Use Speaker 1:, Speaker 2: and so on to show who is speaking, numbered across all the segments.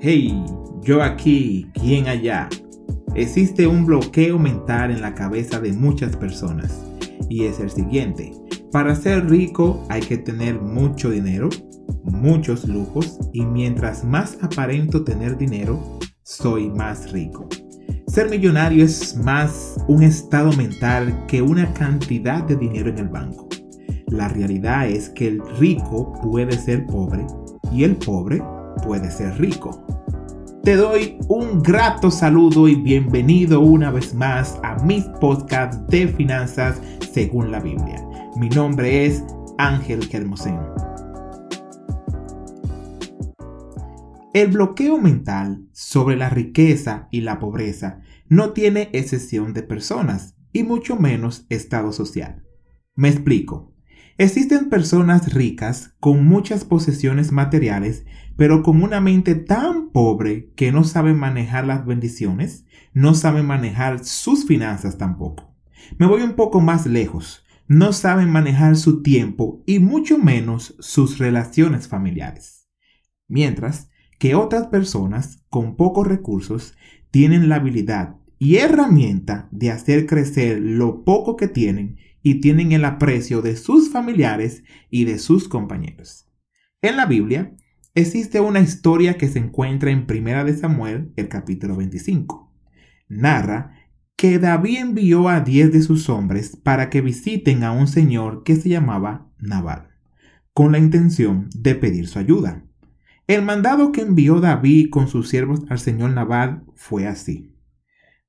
Speaker 1: Hey, yo aquí, ¿quién allá? Existe un bloqueo mental en la cabeza de muchas personas y es el siguiente. Para ser rico hay que tener mucho dinero, muchos lujos y mientras más aparento tener dinero, soy más rico. Ser millonario es más un estado mental que una cantidad de dinero en el banco. La realidad es que el rico puede ser pobre y el pobre puede ser rico. Te doy un grato saludo y bienvenido una vez más a mis podcasts de finanzas según la Biblia. Mi nombre es Ángel Germosén. El bloqueo mental sobre la riqueza y la pobreza no tiene excepción de personas y mucho menos estado social. Me explico. Existen personas ricas con muchas posesiones materiales, pero con una mente tan pobre que no saben manejar las bendiciones, no saben manejar sus finanzas tampoco. Me voy un poco más lejos. No saben manejar su tiempo y mucho menos sus relaciones familiares. Mientras que otras personas con pocos recursos tienen la habilidad y herramienta de hacer crecer lo poco que tienen y tienen el aprecio de sus familiares y de sus compañeros. En la Biblia existe una historia que se encuentra en Primera de Samuel, el capítulo 25. Narra que David envió a diez de sus hombres para que visiten a un señor que se llamaba Nabal, con la intención de pedir su ayuda. El mandado que envió David con sus siervos al señor Nabal fue así.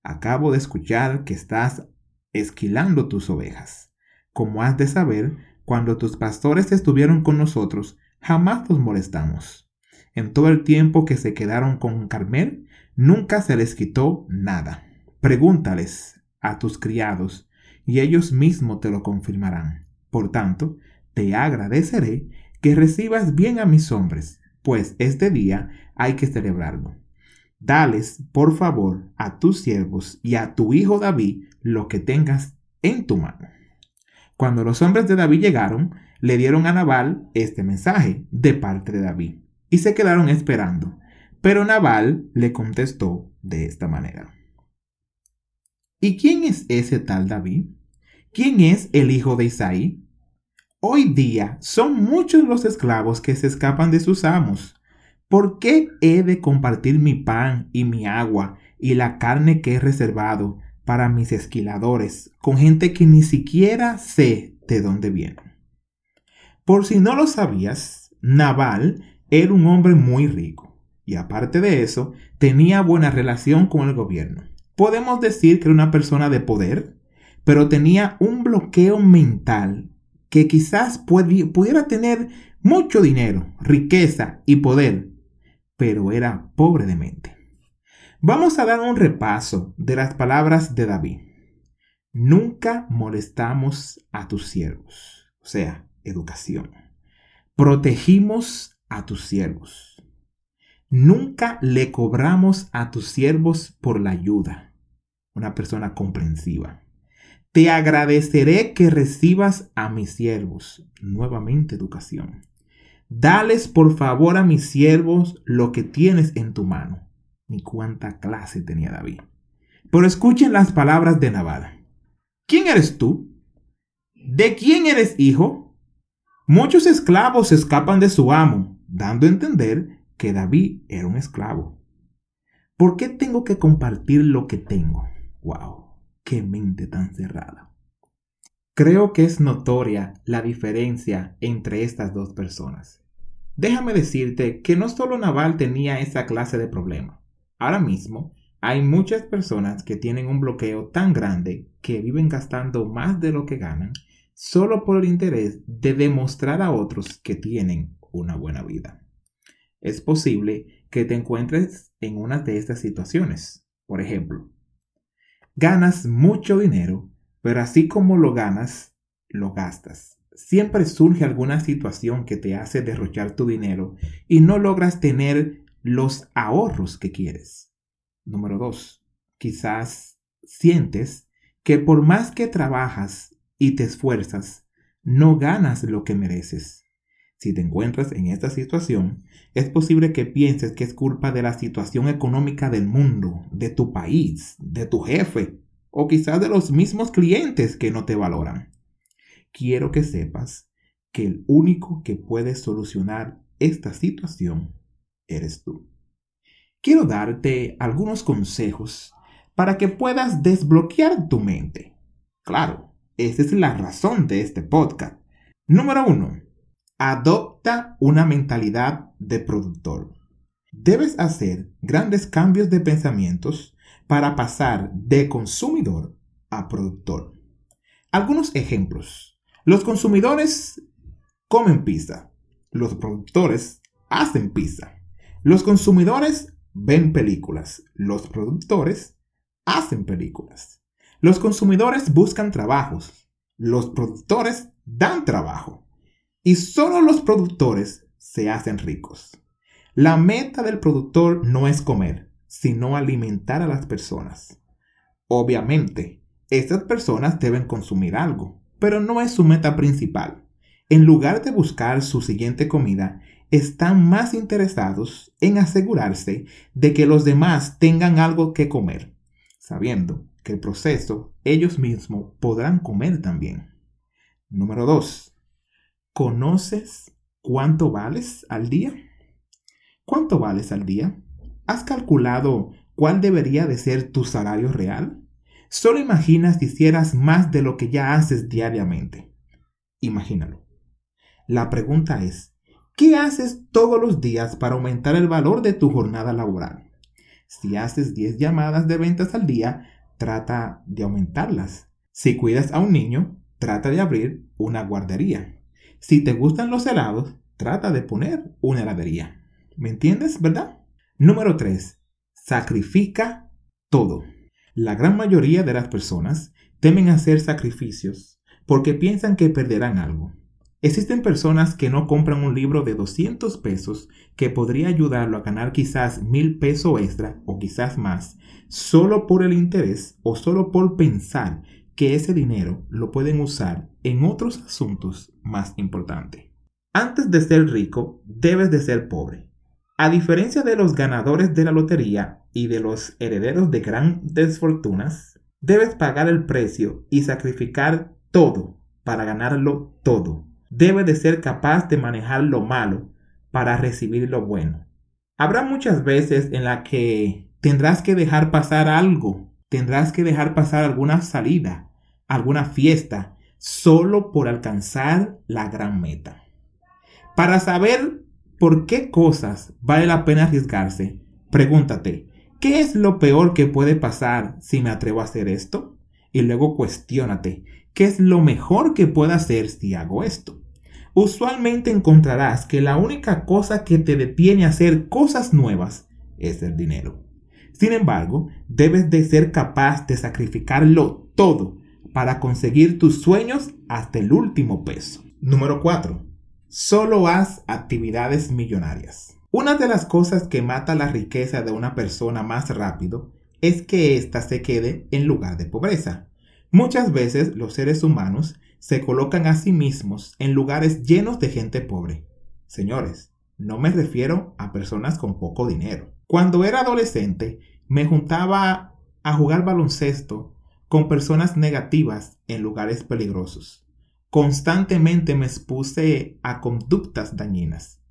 Speaker 1: Acabo de escuchar que estás esquilando tus ovejas. Como has de saber, cuando tus pastores estuvieron con nosotros, jamás los molestamos. En todo el tiempo que se quedaron con Carmel, nunca se les quitó nada. Pregúntales a tus criados, y ellos mismos te lo confirmarán. Por tanto, te agradeceré que recibas bien a mis hombres, pues este día hay que celebrarlo. Dales, por favor, a tus siervos y a tu hijo David lo que tengas en tu mano. Cuando los hombres de David llegaron, le dieron a Nabal este mensaje de parte de David y se quedaron esperando. Pero Nabal le contestó de esta manera. ¿Y quién es ese tal David? ¿Quién es el hijo de Isaí? Hoy día son muchos los esclavos que se escapan de sus amos ¿Por qué he de compartir mi pan y mi agua y la carne que he reservado para mis esquiladores con gente que ni siquiera sé de dónde viene? Por si no lo sabías, Naval era un hombre muy rico y aparte de eso tenía buena relación con el gobierno. Podemos decir que era una persona de poder, pero tenía un bloqueo mental que quizás pudiera tener mucho dinero, riqueza y poder, pero era pobre de mente. Vamos a dar un repaso de las palabras de David. Nunca molestamos a tus siervos, o sea, educación. Protegimos a tus siervos. Nunca le cobramos a tus siervos por la ayuda. Una persona comprensiva. Te agradeceré que recibas a mis siervos. Nuevamente educación. Dales por favor a mis siervos lo que tienes en tu mano. Ni cuánta clase tenía David. Pero escuchen las palabras de Nabal. ¿Quién eres tú? ¿De quién eres hijo? Muchos esclavos escapan de su amo, dando a entender que David era un esclavo. ¿Por qué tengo que compartir lo que tengo? ¡Wow! ¡Qué mente tan cerrada! Creo que es notoria la diferencia entre estas dos personas. Déjame decirte que no solo Naval tenía esa clase de problema. Ahora mismo hay muchas personas que tienen un bloqueo tan grande que viven gastando más de lo que ganan solo por el interés de demostrar a otros que tienen una buena vida. Es posible que te encuentres en una de estas situaciones. Por ejemplo, ganas mucho dinero, pero así como lo ganas, lo gastas siempre surge alguna situación que te hace derrochar tu dinero y no logras tener los ahorros que quieres. Número dos, quizás sientes que por más que trabajas y te esfuerzas, no ganas lo que mereces. Si te encuentras en esta situación, es posible que pienses que es culpa de la situación económica del mundo, de tu país, de tu jefe o quizás de los mismos clientes que no te valoran. Quiero que sepas que el único que puede solucionar esta situación eres tú. Quiero darte algunos consejos para que puedas desbloquear tu mente. Claro, esa es la razón de este podcast. Número uno Adopta una mentalidad de productor. Debes hacer grandes cambios de pensamientos para pasar de consumidor a productor. Algunos ejemplos. Los consumidores comen pizza. Los productores hacen pizza. Los consumidores ven películas. Los productores hacen películas. Los consumidores buscan trabajos. Los productores dan trabajo y solo los productores se hacen ricos. La meta del productor no es comer, sino alimentar a las personas. Obviamente, estas personas deben consumir algo, pero no es su meta principal. En lugar de buscar su siguiente comida, están más interesados en asegurarse de que los demás tengan algo que comer, sabiendo que el proceso ellos mismos podrán comer también. Número 2. ¿Conoces cuánto vales al día? ¿Cuánto vales al día? ¿Has calculado cuál debería de ser tu salario real? Solo imagina si hicieras más de lo que ya haces diariamente. Imagínalo. La pregunta es, ¿qué haces todos los días para aumentar el valor de tu jornada laboral? Si haces 10 llamadas de ventas al día, trata de aumentarlas. Si cuidas a un niño, trata de abrir una guardería. Si te gustan los helados, trata de poner una heladería. ¿Me entiendes, verdad? Número 3. Sacrifica todo. La gran mayoría de las personas temen hacer sacrificios porque piensan que perderán algo. Existen personas que no compran un libro de 200 pesos que podría ayudarlo a ganar quizás mil pesos extra o quizás más, solo por el interés o solo por pensar que ese dinero lo pueden usar en otros asuntos más importantes. Antes de ser rico, debes de ser pobre. A diferencia de los ganadores de la lotería y de los herederos de grandes fortunas, debes pagar el precio y sacrificar todo para ganarlo todo. Debes de ser capaz de manejar lo malo para recibir lo bueno. Habrá muchas veces en las que tendrás que dejar pasar algo, tendrás que dejar pasar alguna salida, alguna fiesta solo por alcanzar la gran meta. Para saber por qué cosas vale la pena arriesgarse, pregúntate, ¿qué es lo peor que puede pasar si me atrevo a hacer esto? Y luego cuestiónate, ¿qué es lo mejor que puedo hacer si hago esto? Usualmente encontrarás que la única cosa que te detiene a hacer cosas nuevas es el dinero. Sin embargo, debes de ser capaz de sacrificarlo todo para conseguir tus sueños hasta el último peso. Número 4. Solo haz actividades millonarias. Una de las cosas que mata la riqueza de una persona más rápido es que ésta se quede en lugar de pobreza. Muchas veces los seres humanos se colocan a sí mismos en lugares llenos de gente pobre. Señores, no me refiero a personas con poco dinero. Cuando era adolescente, me juntaba a jugar baloncesto con personas negativas en lugares peligrosos. Constantemente me expuse a conductas dañinas.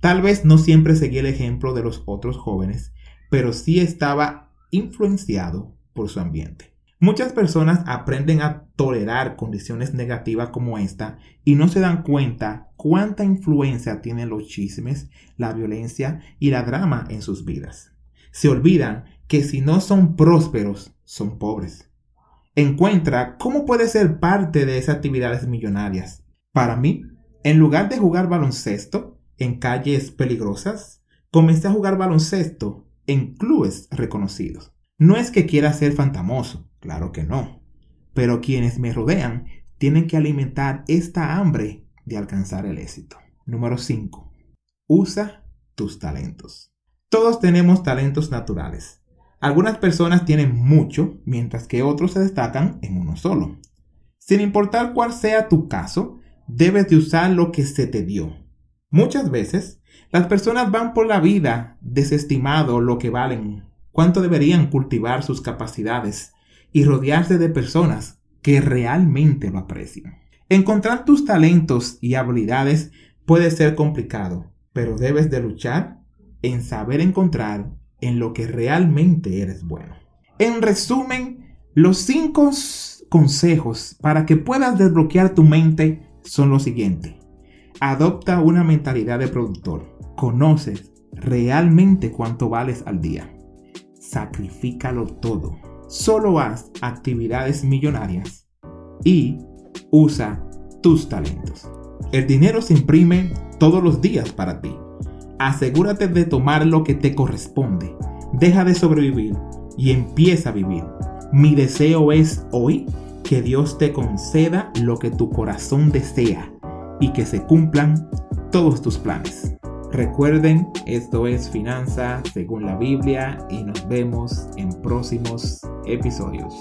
Speaker 1: Tal vez no siempre seguí el ejemplo de los otros jóvenes, pero sí estaba influenciado por su ambiente. Muchas personas aprenden a tolerar condiciones negativas como esta y no se dan cuenta cuánta influencia tienen los chismes, la violencia y la drama en sus vidas. Se olvidan que si no son prósperos, son pobres encuentra cómo puede ser parte de esas actividades millonarias. Para mí, en lugar de jugar baloncesto en calles peligrosas, comencé a jugar baloncesto en clubes reconocidos. No es que quiera ser fantamoso, claro que no, pero quienes me rodean tienen que alimentar esta hambre de alcanzar el éxito. Número 5. Usa tus talentos. Todos tenemos talentos naturales algunas personas tienen mucho, mientras que otros se destacan en uno solo. Sin importar cuál sea tu caso, debes de usar lo que se te dio. Muchas veces, las personas van por la vida desestimado lo que valen, cuánto deberían cultivar sus capacidades y rodearse de personas que realmente lo aprecian. Encontrar tus talentos y habilidades puede ser complicado, pero debes de luchar en saber encontrar en lo que realmente eres bueno. En resumen, los cinco consejos para que puedas desbloquear tu mente son los siguientes. Adopta una mentalidad de productor. Conoces realmente cuánto vales al día. Sacrifícalo todo. Solo haz actividades millonarias y usa tus talentos. El dinero se imprime todos los días para ti. Asegúrate de tomar lo que te corresponde. Deja de sobrevivir y empieza a vivir. Mi deseo es hoy que Dios te conceda lo que tu corazón desea y que se cumplan todos tus planes. Recuerden, esto es Finanza según la Biblia y nos vemos en próximos episodios.